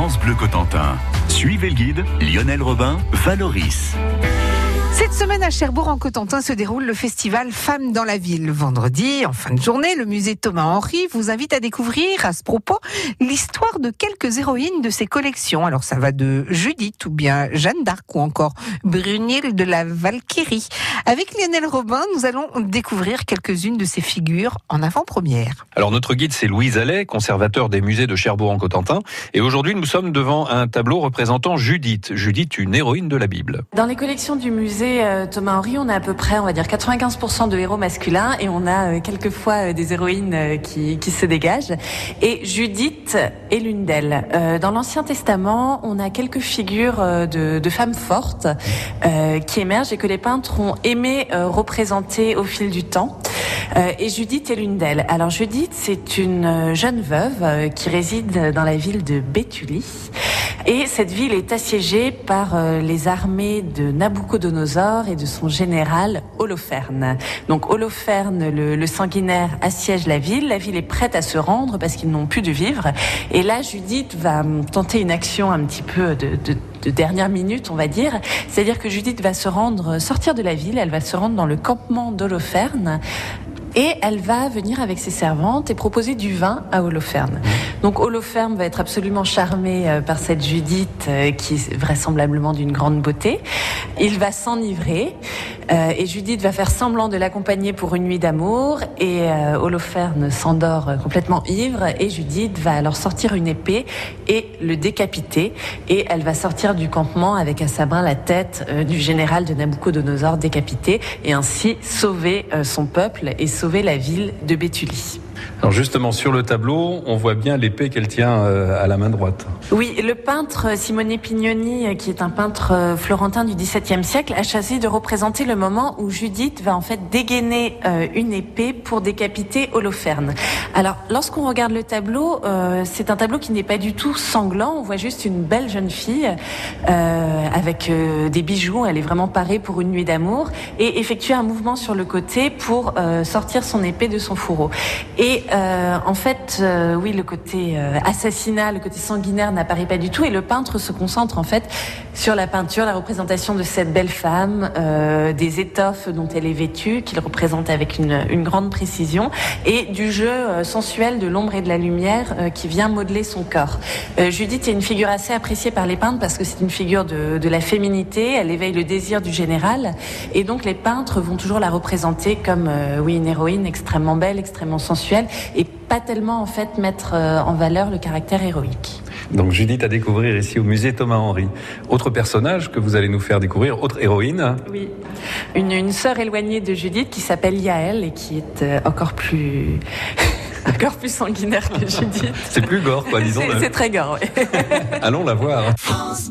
France Bleu Cotentin. Suivez le guide Lionel Robin, Valoris. Cette semaine à Cherbourg en Cotentin se déroule le festival Femmes dans la ville. Vendredi, en fin de journée, le musée Thomas Henry vous invite à découvrir à ce propos l'histoire de quelques héroïnes de ses collections. Alors ça va de Judith ou bien Jeanne d'Arc ou encore Brunhilde de la Valkyrie. Avec Lionel Robin, nous allons découvrir quelques-unes de ces figures en avant-première. Alors notre guide c'est Louise Allais, conservateur des musées de Cherbourg en Cotentin et aujourd'hui nous sommes devant un tableau représentant Judith, Judith une héroïne de la Bible. Dans les collections du musée euh, Thomas Henry, on a à peu près, on va dire 95% de héros masculins et on a euh, quelquefois euh, des héroïnes qui, qui se dégagent. Et Judith est l'une d'elles. Dans l'Ancien Testament, on a quelques figures de, de femmes fortes qui émergent et que les peintres ont aimé représenter au fil du temps. Et Judith est l'une d'elles. Alors Judith, c'est une jeune veuve qui réside dans la ville de Béthulie. Et cette ville est assiégée par les armées de Nabucodonosor et de son général Holoferne. Donc Holoferne, le, sanguinaire, assiège la ville. La ville est prête à se rendre parce qu'ils n'ont plus de vivre. Et là, Judith va tenter une action un petit peu de, de dernière minute, on va dire. C'est-à-dire que Judith va se rendre, sortir de la ville, elle va se rendre dans le campement d'Holoferne et elle va venir avec ses servantes et proposer du vin à Holoferne. Donc Holoferne va être absolument charmé euh, par cette Judith euh, qui est vraisemblablement d'une grande beauté. Il va s'enivrer euh, et Judith va faire semblant de l'accompagner pour une nuit d'amour et Holoferne s'endort complètement ivre et Judith va alors sortir une épée et le décapiter et elle va sortir du campement avec à sa main la tête du général de Nabucodonosor décapité et ainsi sauver son peuple et la ville de Béthulie. Alors justement, sur le tableau, on voit bien l'épée qu'elle tient euh, à la main droite. Oui, le peintre Simone Pignoni, qui est un peintre euh, florentin du XVIIe siècle, a choisi de représenter le moment où Judith va en fait dégainer euh, une épée pour décapiter Holoferne. Alors, lorsqu'on regarde le tableau, c'est un tableau qui n'est pas du tout sanglant. On voit juste une belle jeune fille avec des bijoux. Elle est vraiment parée pour une nuit d'amour et effectuer un mouvement sur le côté pour sortir son épée de son fourreau. Et euh, en fait, euh, oui, le côté euh, assassinat, le côté sanguinaire n'apparaît pas du tout, et le peintre se concentre en fait sur la peinture, la représentation de cette belle femme, des étoffes dont elle est vêtue, qu'il représente avec une, une, grande précision, et du jeu sensuel de l'ombre et de la lumière qui vient modeler son corps. Judith est une figure assez appréciée par les peintres parce que c'est une figure de, de la féminité, elle éveille le désir du général, et donc les peintres vont toujours la représenter comme, oui, une héroïne extrêmement belle, extrêmement sensuelle, et pas tellement en fait mettre euh, en valeur le caractère héroïque. Donc Judith à découvrir ici au musée Thomas Henry. Autre personnage que vous allez nous faire découvrir, autre héroïne Oui, une, une sœur éloignée de Judith qui s'appelle Yael et qui est euh, encore plus... encore plus sanguinaire que Judith. C'est plus gore, quoi, disons. C'est très gore, oui. Allons la voir. France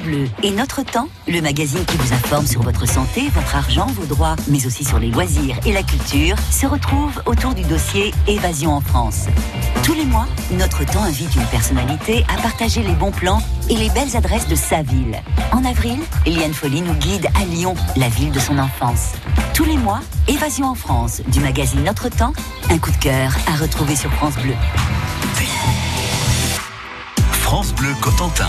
Bleu et Notre Temps, le magazine qui vous informe sur votre santé, votre argent, vos droits, mais aussi sur les loisirs et la culture, se retrouve autour du dossier Évasion en France. Tous les mois, Notre Temps invite une personnalité à partager les bons plans et les belles adresses de sa ville. En avril, Eliane Folly nous guide à Lyon, la ville de son enfance. Tous les mois, Évasion en France, du magazine Notre Temps, un coup de cœur à retrouver sur France Bleu. France Bleu Cotentin.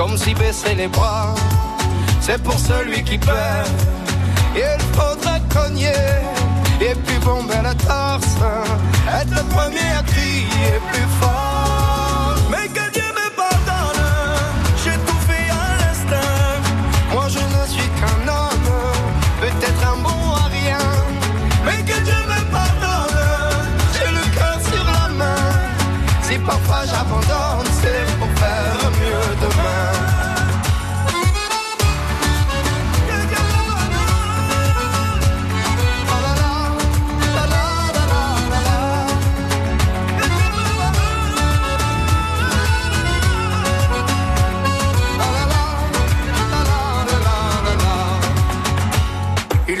comme si baisser les bras, c'est pour celui qui perd. Il faudra cogner et puis bomber la torse, être le premier à crier plus fort.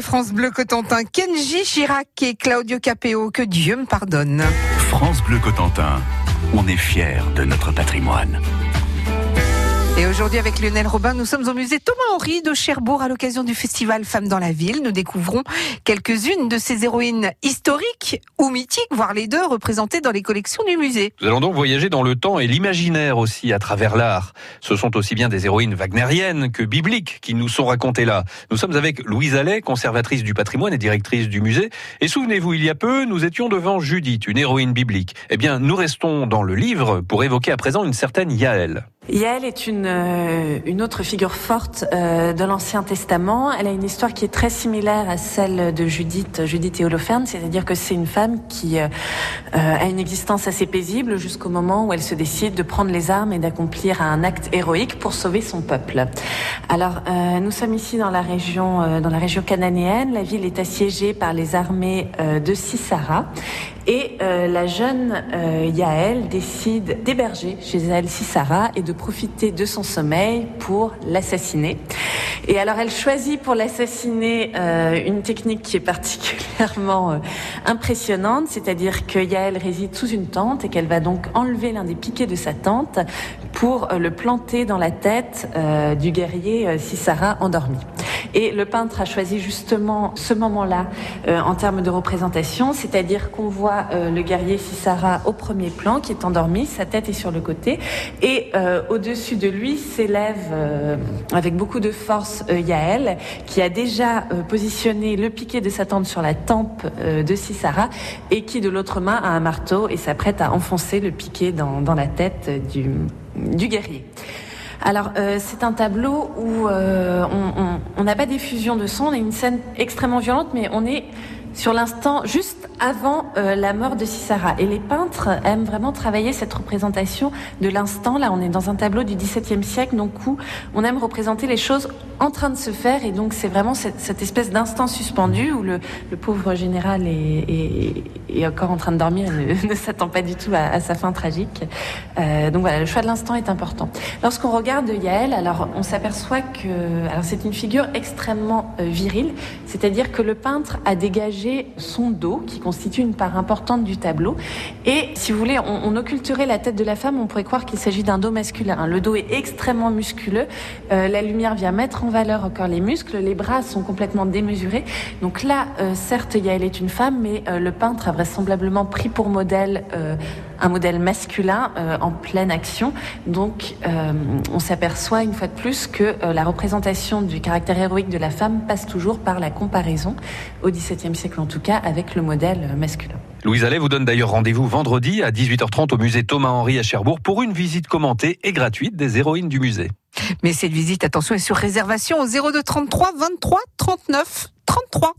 France Bleu Cotentin. Kenji Chirac et Claudio Capéo, que Dieu me pardonne. France Bleu Cotentin, on est fiers de notre patrimoine. Et aujourd'hui, avec Lionel Robin, nous sommes au musée Thomas-Henry de Cherbourg à l'occasion du festival Femmes dans la ville. Nous découvrons quelques-unes de ces héroïnes historiques ou mythiques, voire les deux, représentées dans les collections du musée. Nous allons donc voyager dans le temps et l'imaginaire aussi à travers l'art. Ce sont aussi bien des héroïnes wagnériennes que bibliques qui nous sont racontées là. Nous sommes avec Louise Allais, conservatrice du patrimoine et directrice du musée. Et souvenez-vous, il y a peu, nous étions devant Judith, une héroïne biblique. Eh bien, nous restons dans le livre pour évoquer à présent une certaine Yaël. Yael est une, euh, une autre figure forte euh, de l'Ancien Testament. Elle a une histoire qui est très similaire à celle de Judith, Judith et Holoferne, c'est-à-dire que c'est une femme qui euh, a une existence assez paisible jusqu'au moment où elle se décide de prendre les armes et d'accomplir un acte héroïque pour sauver son peuple. Alors, nous sommes ici dans la région, dans la région cananéenne. La ville est assiégée par les armées de Sisara. Et euh, la jeune euh, Yaël décide d'héberger chez elle Sisara et de profiter de son sommeil pour l'assassiner. Et alors elle choisit pour l'assassiner euh, une technique qui est particulièrement euh, impressionnante, c'est-à-dire que Yaël réside sous une tente et qu'elle va donc enlever l'un des piquets de sa tente pour euh, le planter dans la tête du guerrier Sisara endormi. Et le peintre a choisi justement ce moment-là euh, en termes de représentation, c'est-à-dire qu'on voit euh, le guerrier Sisara au premier plan qui est endormi, sa tête est sur le côté, et euh, au-dessus de lui s'élève avec beaucoup de force Yaël, qui a déjà positionné le piquet de sa tente sur la tempe de Sisara, et qui de l'autre main a un marteau et s'apprête à enfoncer le piquet dans, la tête du guerrier. Alors euh, c'est un tableau où euh, on- n'a pas d'effusion de sang, on a une scène extrêmement violente, mais on est sur l'instant juste avant euh, la mort de Sisara. Et les peintres aiment vraiment travailler cette représentation de l'instant. Là, on est dans un tableau du XVIIe siècle, donc où on aime représenter les choses en train de se faire. Et donc c'est vraiment cette, espèce d'instant suspendu où le, pauvre général est, encore en train de dormir et ne, s'attend pas du tout à, sa fin tragique. Euh, donc voilà, le choix de l'instant est important. Lorsqu'on regarde Yaël, alors on s'aperçoit que c'est une figure extrêmement euh, virile, c'est-à-dire que le peintre a dégagé son dos qui constitue une part importante du tableau. Et si vous voulez, on, occulterait la tête de la femme, on pourrait croire qu'il s'agit d'un dos masculin. Le dos est extrêmement musculeux, euh, la lumière vient mettre en valeur encore les muscles, les bras sont complètement démesurés. Donc là, euh, certes, Yael est une femme, mais euh, le peintre a vraisemblablement pris pour modèle un modèle masculin en pleine action. Donc on s'aperçoit une fois de plus que la représentation du caractère héroïque de la femme passe toujours par la comparaison, au XVIIe siècle en tout cas, avec le modèle masculin. Louise Allais vous donne d'ailleurs rendez-vous vendredi à 18h30 au musée Thomas-Henry à Cherbourg pour une visite commentée et gratuite des héroïnes du musée. Mais cette visite, attention, est sur réservation au 02 33 23 39 33.